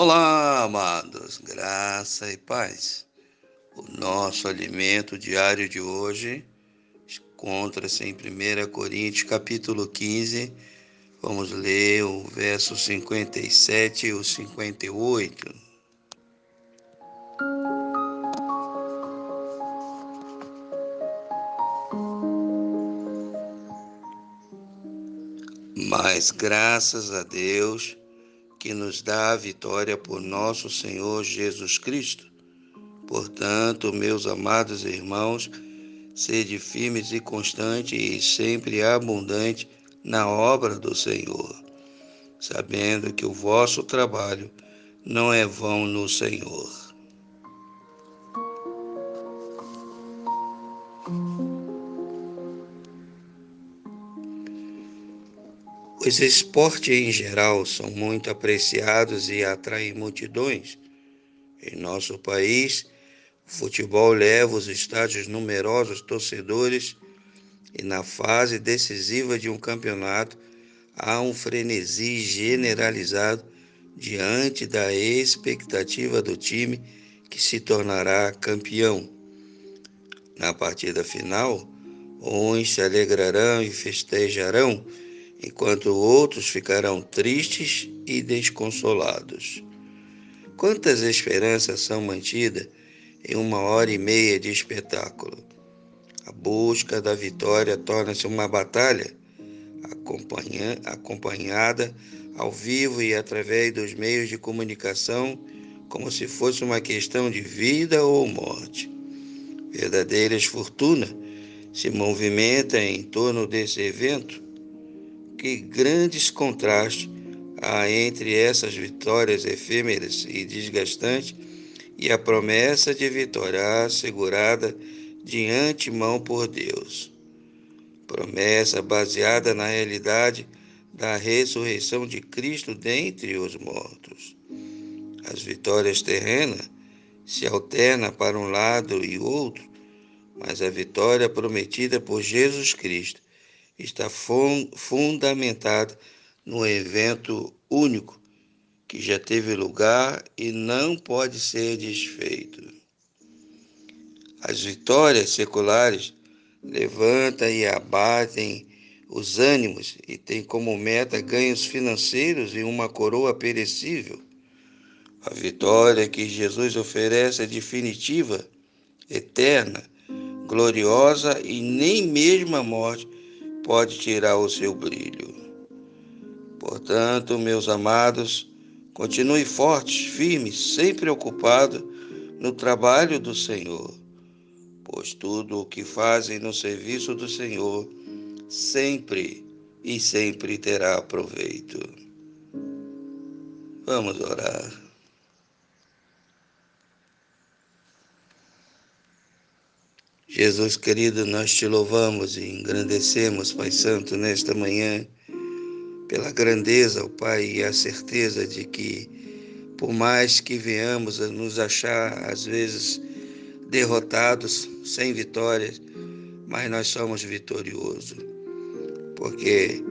Olá, amados, graça e paz. O nosso alimento diário de hoje encontra-se em 1 Coríntios, capítulo 15. Vamos ler o verso 57 e o 58. Mas graças a Deus que nos dá a vitória por nosso Senhor Jesus Cristo. Portanto, meus amados irmãos, sede firmes e constantes e sempre abundante na obra do Senhor, sabendo que o vosso trabalho não é vão no Senhor. Os esportes em geral são muito apreciados e atraem multidões. Em nosso país, o futebol leva os estádios numerosos torcedores e na fase decisiva de um campeonato há um frenesi generalizado diante da expectativa do time que se tornará campeão. Na partida final, uns se alegrarão e festejarão enquanto outros ficarão tristes e desconsolados. Quantas esperanças são mantidas em uma hora e meia de espetáculo? A busca da vitória torna-se uma batalha acompanha, acompanhada ao vivo e através dos meios de comunicação, como se fosse uma questão de vida ou morte. Verdadeiras fortunas se movimentam em torno desse evento que grandes contrastes há entre essas vitórias efêmeras e desgastantes e a promessa de vitória assegurada de antemão por Deus. Promessa baseada na realidade da ressurreição de Cristo dentre os mortos. As vitórias terrenas se alternam para um lado e outro, mas a vitória prometida por Jesus Cristo está fundamentada no evento único que já teve lugar e não pode ser desfeito. As vitórias seculares levantam e abatem os ânimos e têm como meta ganhos financeiros e uma coroa perecível. A vitória que Jesus oferece é definitiva, eterna, gloriosa e nem mesmo a morte pode tirar o seu brilho. Portanto, meus amados, continue fortes, firmes, sempre ocupados no trabalho do Senhor, pois tudo o que fazem no serviço do Senhor sempre e sempre terá proveito. Vamos orar. Jesus querido, nós te louvamos e engrandecemos, Pai Santo, nesta manhã, pela grandeza, ó Pai, e a certeza de que, por mais que venhamos a nos achar, às vezes, derrotados, sem vitórias, mas nós somos vitoriosos, porque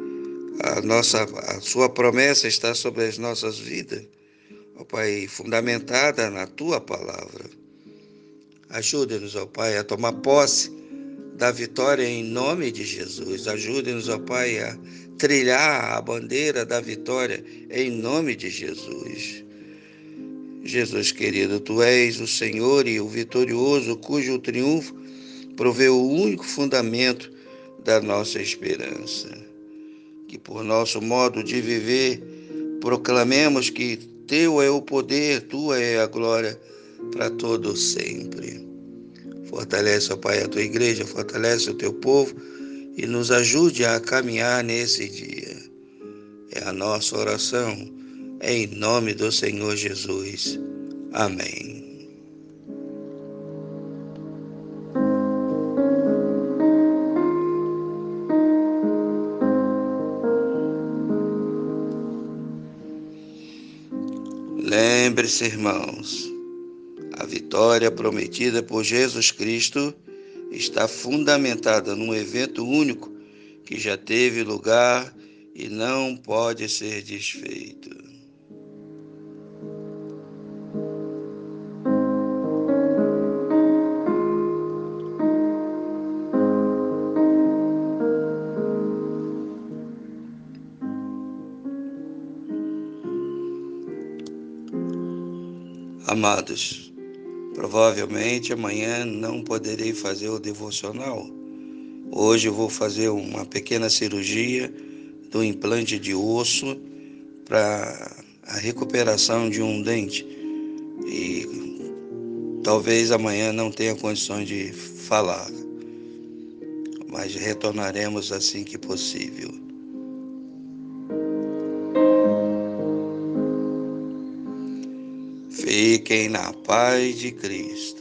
a nossa, a sua promessa está sobre as nossas vidas, ó Pai, fundamentada na tua palavra. Ajude-nos, ó Pai, a tomar posse da vitória em nome de Jesus. Ajude-nos, ó Pai, a trilhar a bandeira da vitória em nome de Jesus. Jesus querido, tu és o Senhor e o vitorioso, cujo triunfo proveu o único fundamento da nossa esperança. Que por nosso modo de viver proclamemos que teu é o poder, tua é a glória para todo sempre. Fortalece, ó Pai, a tua igreja, fortalece o teu povo e nos ajude a caminhar nesse dia. É a nossa oração, em nome do Senhor Jesus. Amém. Lembre-se, irmãos, vitória prometida por Jesus Cristo está fundamentada num evento único que já teve lugar e não pode ser desfeito. Amados, provavelmente amanhã não poderei fazer o devocional. Hoje vou fazer uma pequena cirurgia do implante de osso para a recuperação de um dente. E talvez amanhã não tenha condições de falar, mas retornaremos assim que possível. Fiquem na paz de Cristo.